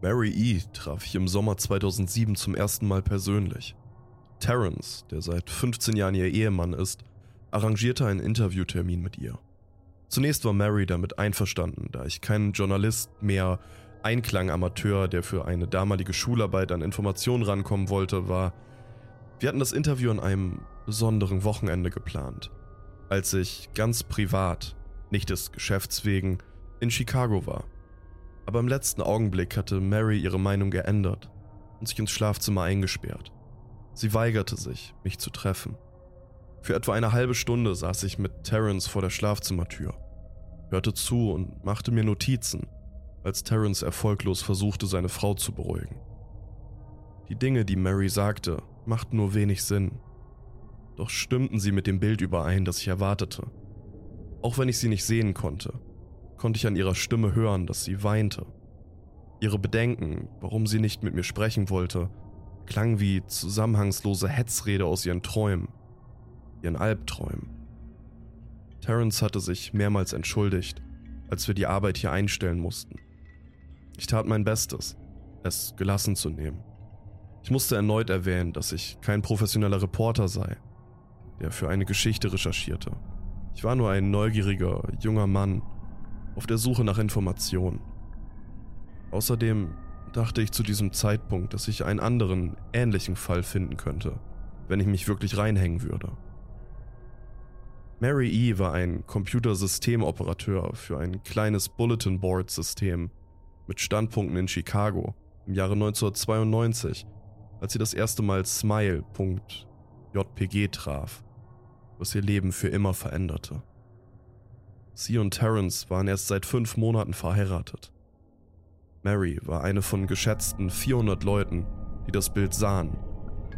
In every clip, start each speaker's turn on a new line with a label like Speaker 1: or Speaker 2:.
Speaker 1: Mary E. traf ich im Sommer 2007 zum ersten Mal persönlich. Terrence, der seit 15 Jahren ihr Ehemann ist, arrangierte einen Interviewtermin mit ihr. Zunächst war Mary damit einverstanden, da ich kein Journalist mehr, Einklang-Amateur, der für eine damalige Schularbeit an Informationen rankommen wollte, war. Wir hatten das Interview an einem besonderen Wochenende geplant, als ich ganz privat, nicht des Geschäfts wegen, in Chicago war. Aber im letzten Augenblick hatte Mary ihre Meinung geändert und sich ins Schlafzimmer eingesperrt. Sie weigerte sich, mich zu treffen. Für etwa eine halbe Stunde saß ich mit Terence vor der Schlafzimmertür, hörte zu und machte mir Notizen, als Terence erfolglos versuchte, seine Frau zu beruhigen. Die Dinge, die Mary sagte, machten nur wenig Sinn. Doch stimmten sie mit dem Bild überein, das ich erwartete. Auch wenn ich sie nicht sehen konnte, konnte ich an ihrer Stimme hören, dass sie weinte. Ihre Bedenken, warum sie nicht mit mir sprechen wollte, klang wie zusammenhangslose Hetzrede aus ihren Träumen ihren Albträumen. Terence hatte sich mehrmals entschuldigt, als wir die Arbeit hier einstellen mussten. Ich tat mein Bestes, es gelassen zu nehmen. Ich musste erneut erwähnen, dass ich kein professioneller Reporter sei, der für eine Geschichte recherchierte. Ich war nur ein neugieriger, junger Mann auf der Suche nach Informationen. Außerdem dachte ich zu diesem Zeitpunkt, dass ich einen anderen, ähnlichen Fall finden könnte, wenn ich mich wirklich reinhängen würde. Mary E. war ein Computersystemoperateur für ein kleines Bulletin Board System mit Standpunkten in Chicago im Jahre 1992, als sie das erste Mal Smile.jpg traf, was ihr Leben für immer veränderte. Sie und Terence waren erst seit fünf Monaten verheiratet. Mary war eine von geschätzten 400 Leuten, die das Bild sahen,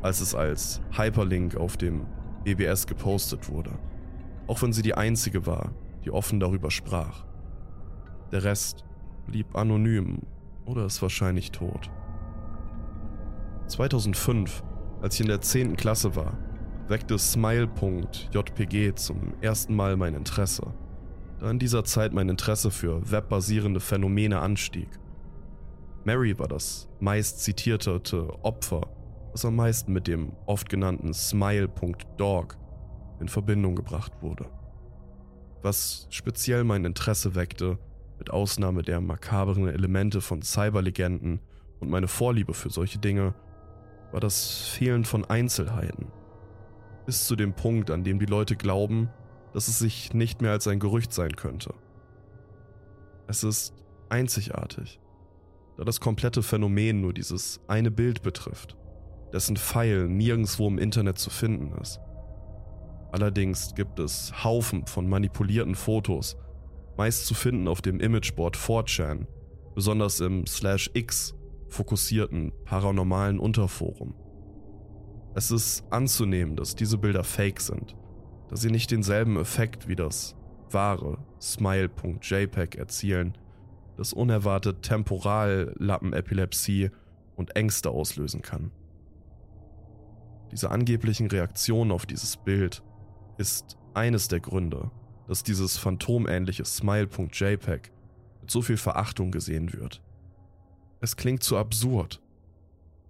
Speaker 1: als es als Hyperlink auf dem BBS gepostet wurde auch wenn sie die einzige war, die offen darüber sprach. Der Rest blieb anonym oder ist wahrscheinlich tot. 2005, als ich in der 10. Klasse war, weckte Smile.jpg zum ersten Mal mein Interesse, in dieser Zeit mein Interesse für webbasierende Phänomene anstieg. Mary war das meist zitierte Opfer, das am meisten mit dem oft genannten Smile.dog in Verbindung gebracht wurde. Was speziell mein Interesse weckte, mit Ausnahme der makaberen Elemente von Cyberlegenden und meine Vorliebe für solche Dinge, war das Fehlen von Einzelheiten. Bis zu dem Punkt, an dem die Leute glauben, dass es sich nicht mehr als ein Gerücht sein könnte. Es ist einzigartig, da das komplette Phänomen nur dieses eine Bild betrifft, dessen Pfeil nirgendwo im Internet zu finden ist. Allerdings gibt es Haufen von manipulierten Fotos, meist zu finden auf dem Imageboard 4chan, besonders im Slash X fokussierten paranormalen Unterforum. Es ist anzunehmen, dass diese Bilder fake sind, da sie nicht denselben Effekt wie das wahre Smile.jpg erzielen, das unerwartet Temporallappenepilepsie und Ängste auslösen kann. Diese angeblichen Reaktionen auf dieses Bild ist eines der Gründe, dass dieses phantomähnliche Smile.jpg mit so viel Verachtung gesehen wird. Es klingt zu absurd,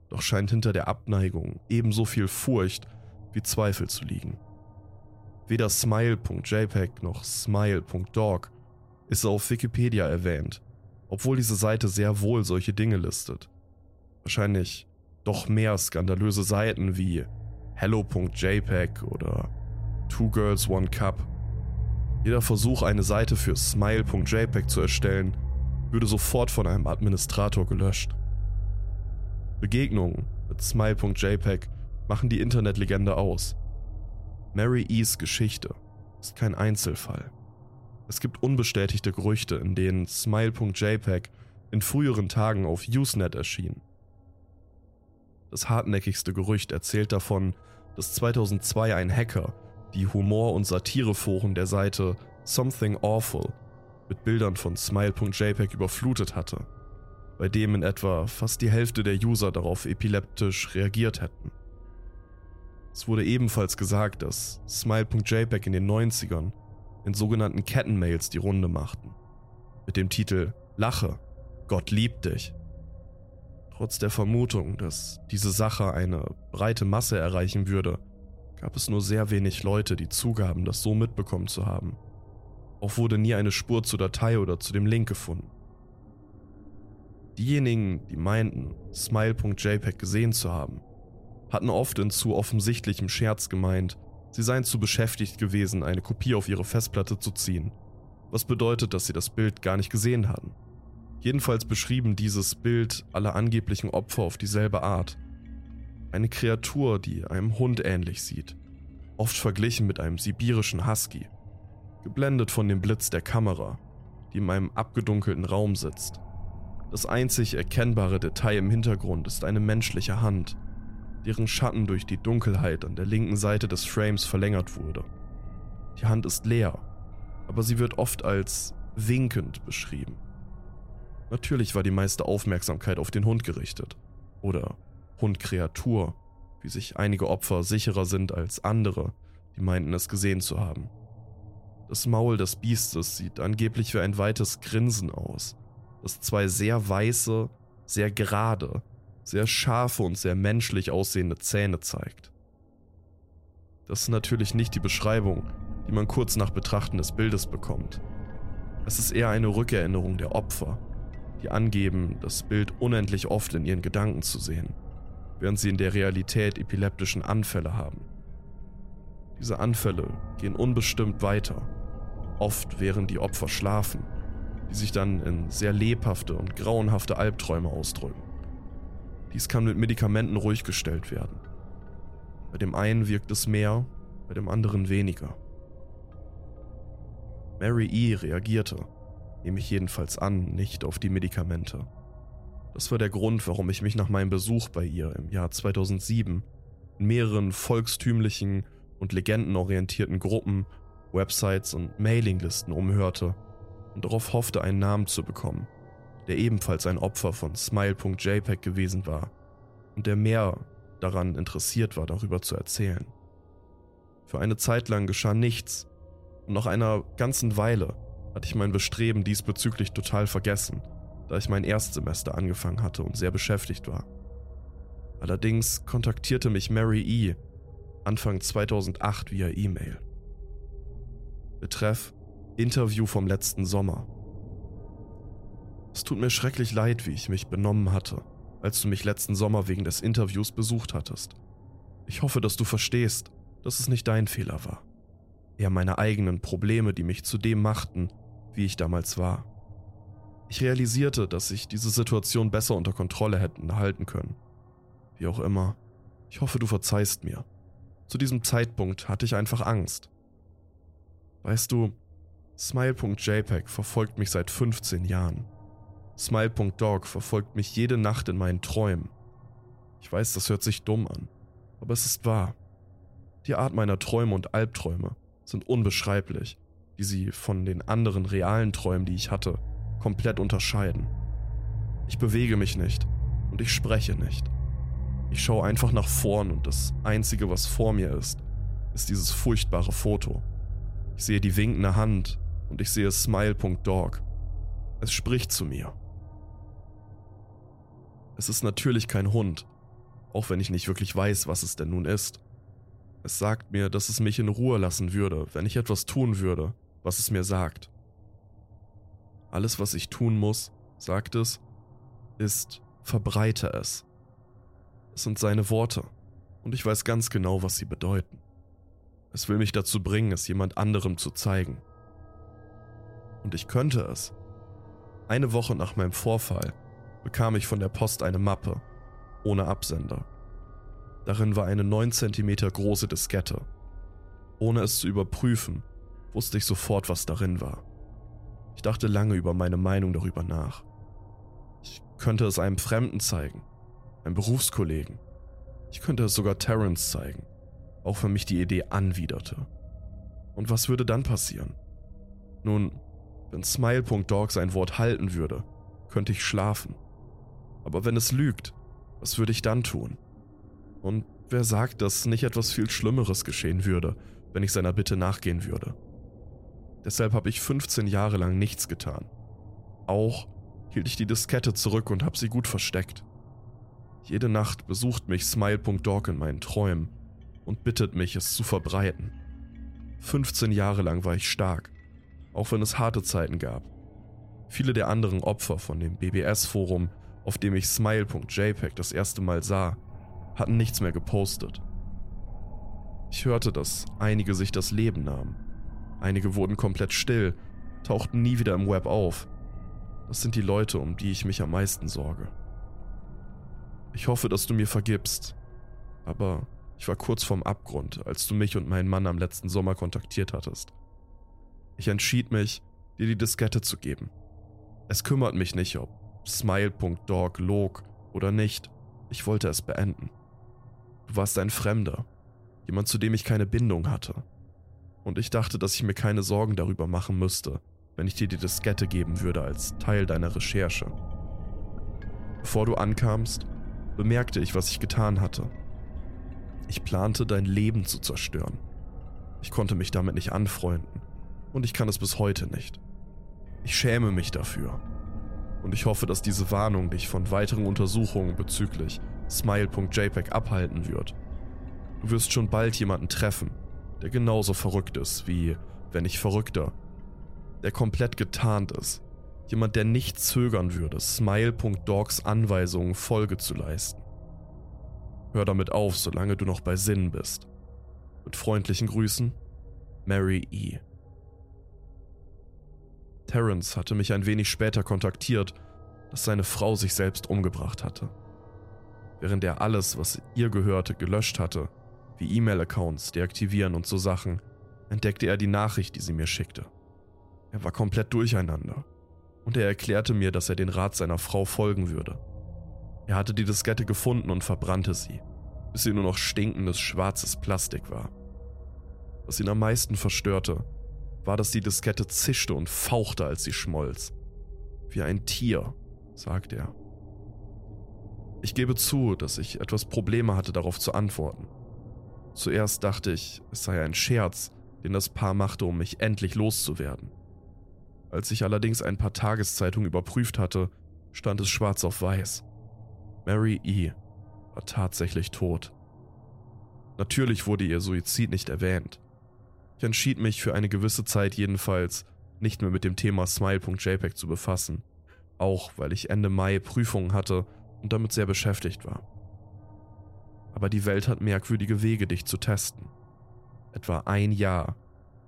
Speaker 1: doch scheint hinter der Abneigung ebenso viel Furcht wie Zweifel zu liegen. Weder Smile.jpg noch Smile.dog ist auf Wikipedia erwähnt, obwohl diese Seite sehr wohl solche Dinge listet. Wahrscheinlich doch mehr skandalöse Seiten wie Hello.jpg oder Two Girls One Cup. Jeder Versuch, eine Seite für smile.jpg zu erstellen, würde sofort von einem Administrator gelöscht. Begegnungen mit smile.jpg machen die Internetlegende aus. Mary E's Geschichte ist kein Einzelfall. Es gibt unbestätigte Gerüchte, in denen smile.jpg in früheren Tagen auf Usenet erschien. Das hartnäckigste Gerücht erzählt davon, dass 2002 ein Hacker die Humor- und Satireforen der Seite Something Awful mit Bildern von Smile.jpg überflutet hatte, bei dem in etwa fast die Hälfte der User darauf epileptisch reagiert hätten. Es wurde ebenfalls gesagt, dass Smile.jpg in den 90ern in sogenannten Kettenmails die Runde machten, mit dem Titel Lache, Gott liebt dich. Trotz der Vermutung, dass diese Sache eine breite Masse erreichen würde, gab es nur sehr wenig Leute, die zugaben, das so mitbekommen zu haben. Auch wurde nie eine Spur zur Datei oder zu dem Link gefunden. Diejenigen, die meinten, Smile.jpg gesehen zu haben, hatten oft in zu offensichtlichem Scherz gemeint, sie seien zu beschäftigt gewesen, eine Kopie auf ihre Festplatte zu ziehen, was bedeutet, dass sie das Bild gar nicht gesehen hatten. Jedenfalls beschrieben dieses Bild alle angeblichen Opfer auf dieselbe Art. Eine Kreatur, die einem Hund ähnlich sieht, oft verglichen mit einem sibirischen Husky, geblendet von dem Blitz der Kamera, die in einem abgedunkelten Raum sitzt. Das einzig erkennbare Detail im Hintergrund ist eine menschliche Hand, deren Schatten durch die Dunkelheit an der linken Seite des Frames verlängert wurde. Die Hand ist leer, aber sie wird oft als winkend beschrieben. Natürlich war die meiste Aufmerksamkeit auf den Hund gerichtet. Oder Hundkreatur, wie sich einige Opfer sicherer sind als andere, die meinten es gesehen zu haben. Das Maul des Biestes sieht angeblich wie ein weites Grinsen aus, das zwei sehr weiße, sehr gerade, sehr scharfe und sehr menschlich aussehende Zähne zeigt. Das ist natürlich nicht die Beschreibung, die man kurz nach Betrachten des Bildes bekommt. Es ist eher eine Rückerinnerung der Opfer, die angeben, das Bild unendlich oft in ihren Gedanken zu sehen, während sie in der Realität epileptischen Anfälle haben. Diese Anfälle gehen unbestimmt weiter, oft während die Opfer schlafen, die sich dann in sehr lebhafte und grauenhafte Albträume ausdrücken. Dies kann mit Medikamenten ruhig gestellt werden. Bei dem einen wirkt es mehr, bei dem anderen weniger. Mary E. reagierte, nehme ich jedenfalls an, nicht auf die Medikamente. Das war der Grund, warum ich mich nach meinem Besuch bei ihr im Jahr 2007 in mehreren volkstümlichen und legendenorientierten Gruppen, Websites und Mailinglisten umhörte und darauf hoffte, einen Namen zu bekommen, der ebenfalls ein Opfer von Smile.jpg gewesen war und der mehr daran interessiert war, darüber zu erzählen. Für eine Zeit lang geschah nichts, und nach einer ganzen Weile hatte ich mein Bestreben diesbezüglich total vergessen, da ich mein Erstsemester angefangen hatte und sehr beschäftigt war. Allerdings kontaktierte mich Mary E. Anfang 2008 via E-Mail. Betreff Interview vom letzten Sommer. Es tut mir schrecklich leid, wie ich mich benommen hatte, als du mich letzten Sommer wegen des Interviews besucht hattest. Ich hoffe, dass du verstehst, dass es nicht dein Fehler war eher meine eigenen Probleme, die mich zu dem machten, wie ich damals war. Ich realisierte, dass ich diese Situation besser unter Kontrolle hätten halten können. Wie auch immer, ich hoffe, du verzeihst mir. Zu diesem Zeitpunkt hatte ich einfach Angst. Weißt du, Smile.jpg verfolgt mich seit 15 Jahren. Smile.dog verfolgt mich jede Nacht in meinen Träumen. Ich weiß, das hört sich dumm an, aber es ist wahr. Die Art meiner Träume und Albträume sind unbeschreiblich, die sie von den anderen realen Träumen, die ich hatte, komplett unterscheiden. Ich bewege mich nicht und ich spreche nicht. Ich schaue einfach nach vorn und das Einzige, was vor mir ist, ist dieses furchtbare Foto. Ich sehe die winkende Hand und ich sehe Smile.dog. Es spricht zu mir. Es ist natürlich kein Hund, auch wenn ich nicht wirklich weiß, was es denn nun ist. Es sagt mir, dass es mich in Ruhe lassen würde, wenn ich etwas tun würde, was es mir sagt. Alles, was ich tun muss, sagt es, ist verbreite es. Es sind seine Worte und ich weiß ganz genau, was sie bedeuten. Es will mich dazu bringen, es jemand anderem zu zeigen. Und ich könnte es. Eine Woche nach meinem Vorfall bekam ich von der Post eine Mappe ohne Absender. Darin war eine 9 cm große Diskette. Ohne es zu überprüfen, wusste ich sofort, was darin war. Ich dachte lange über meine Meinung darüber nach. Ich könnte es einem Fremden zeigen, einem Berufskollegen. Ich könnte es sogar Terrence zeigen, auch wenn mich die Idee anwiderte. Und was würde dann passieren? Nun, wenn Smile.dog sein Wort halten würde, könnte ich schlafen. Aber wenn es lügt, was würde ich dann tun? Und wer sagt, dass nicht etwas viel Schlimmeres geschehen würde, wenn ich seiner Bitte nachgehen würde? Deshalb habe ich 15 Jahre lang nichts getan. Auch hielt ich die Diskette zurück und habe sie gut versteckt. Jede Nacht besucht mich Smile.dog in meinen Träumen und bittet mich, es zu verbreiten. 15 Jahre lang war ich stark, auch wenn es harte Zeiten gab. Viele der anderen Opfer von dem BBS-Forum, auf dem ich Smile.jpg das erste Mal sah, hatten nichts mehr gepostet. Ich hörte, dass einige sich das Leben nahmen. Einige wurden komplett still, tauchten nie wieder im Web auf. Das sind die Leute, um die ich mich am meisten sorge. Ich hoffe, dass du mir vergibst, aber ich war kurz vorm Abgrund, als du mich und meinen Mann am letzten Sommer kontaktiert hattest. Ich entschied mich, dir die Diskette zu geben. Es kümmert mich nicht, ob Smile.dog log oder nicht. Ich wollte es beenden. Du warst ein Fremder, jemand, zu dem ich keine Bindung hatte. Und ich dachte, dass ich mir keine Sorgen darüber machen müsste, wenn ich dir die Diskette geben würde als Teil deiner Recherche. Bevor du ankamst, bemerkte ich, was ich getan hatte. Ich plante, dein Leben zu zerstören. Ich konnte mich damit nicht anfreunden und ich kann es bis heute nicht. Ich schäme mich dafür. Und ich hoffe, dass diese Warnung dich von weiteren Untersuchungen bezüglich Smile.jpg abhalten wird. Du wirst schon bald jemanden treffen, der genauso verrückt ist wie, wenn nicht verrückter, der komplett getarnt ist. Jemand, der nicht zögern würde, Smile.dogs Anweisungen Folge zu leisten. Hör damit auf, solange du noch bei Sinn bist. Mit freundlichen Grüßen, Mary E. Terence hatte mich ein wenig später kontaktiert, dass seine Frau sich selbst umgebracht hatte. Während er alles, was ihr gehörte, gelöscht hatte, wie E-Mail-Accounts deaktivieren und so Sachen, entdeckte er die Nachricht, die sie mir schickte. Er war komplett durcheinander und er erklärte mir, dass er den Rat seiner Frau folgen würde. Er hatte die Diskette gefunden und verbrannte sie, bis sie nur noch stinkendes schwarzes Plastik war. Was ihn am meisten verstörte, war, dass die Diskette zischte und fauchte, als sie schmolz. Wie ein Tier, sagte er. Ich gebe zu, dass ich etwas Probleme hatte, darauf zu antworten. Zuerst dachte ich, es sei ein Scherz, den das Paar machte, um mich endlich loszuwerden. Als ich allerdings ein paar Tageszeitungen überprüft hatte, stand es schwarz auf weiß. Mary E. war tatsächlich tot. Natürlich wurde ihr Suizid nicht erwähnt. Ich entschied mich für eine gewisse Zeit jedenfalls, nicht mehr mit dem Thema Smile.jpg zu befassen, auch weil ich Ende Mai Prüfungen hatte und damit sehr beschäftigt war aber die Welt hat merkwürdige Wege, dich zu testen. Etwa ein Jahr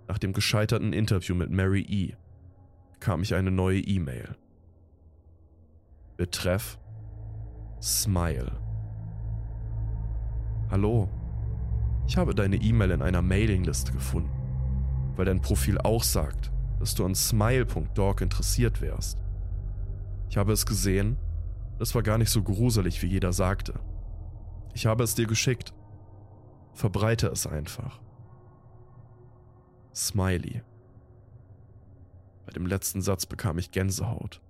Speaker 1: nach dem gescheiterten Interview mit Mary E. bekam ich eine neue E-Mail. Betreff Smile. Hallo, ich habe deine E-Mail in einer Mailingliste gefunden, weil dein Profil auch sagt, dass du an smile.dork interessiert wärst. Ich habe es gesehen, das war gar nicht so gruselig, wie jeder sagte. Ich habe es dir geschickt. Verbreite es einfach. Smiley. Bei dem letzten Satz bekam ich Gänsehaut.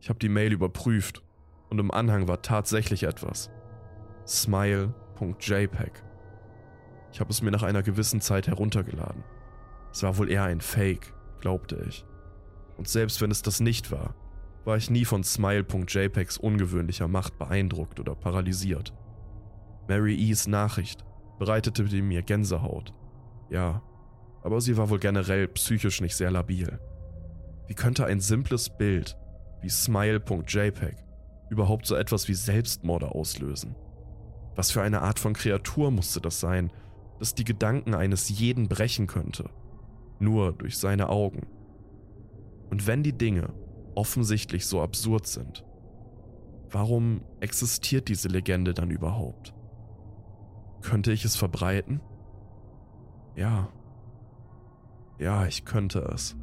Speaker 1: Ich habe die Mail überprüft und im Anhang war tatsächlich etwas. Smile.jpg. Ich habe es mir nach einer gewissen Zeit heruntergeladen. Es war wohl eher ein Fake, glaubte ich. Und selbst wenn es das nicht war, war ich nie von Smile.jpgs ungewöhnlicher Macht beeindruckt oder paralysiert. Mary E's Nachricht bereitete mir Gänsehaut. Ja, aber sie war wohl generell psychisch nicht sehr labil. Wie könnte ein simples Bild wie smile.jpg überhaupt so etwas wie Selbstmorde auslösen? Was für eine Art von Kreatur musste das sein, das die Gedanken eines jeden brechen könnte? Nur durch seine Augen. Und wenn die Dinge offensichtlich so absurd sind, warum existiert diese Legende dann überhaupt? Könnte ich es verbreiten? Ja. Ja, ich könnte es.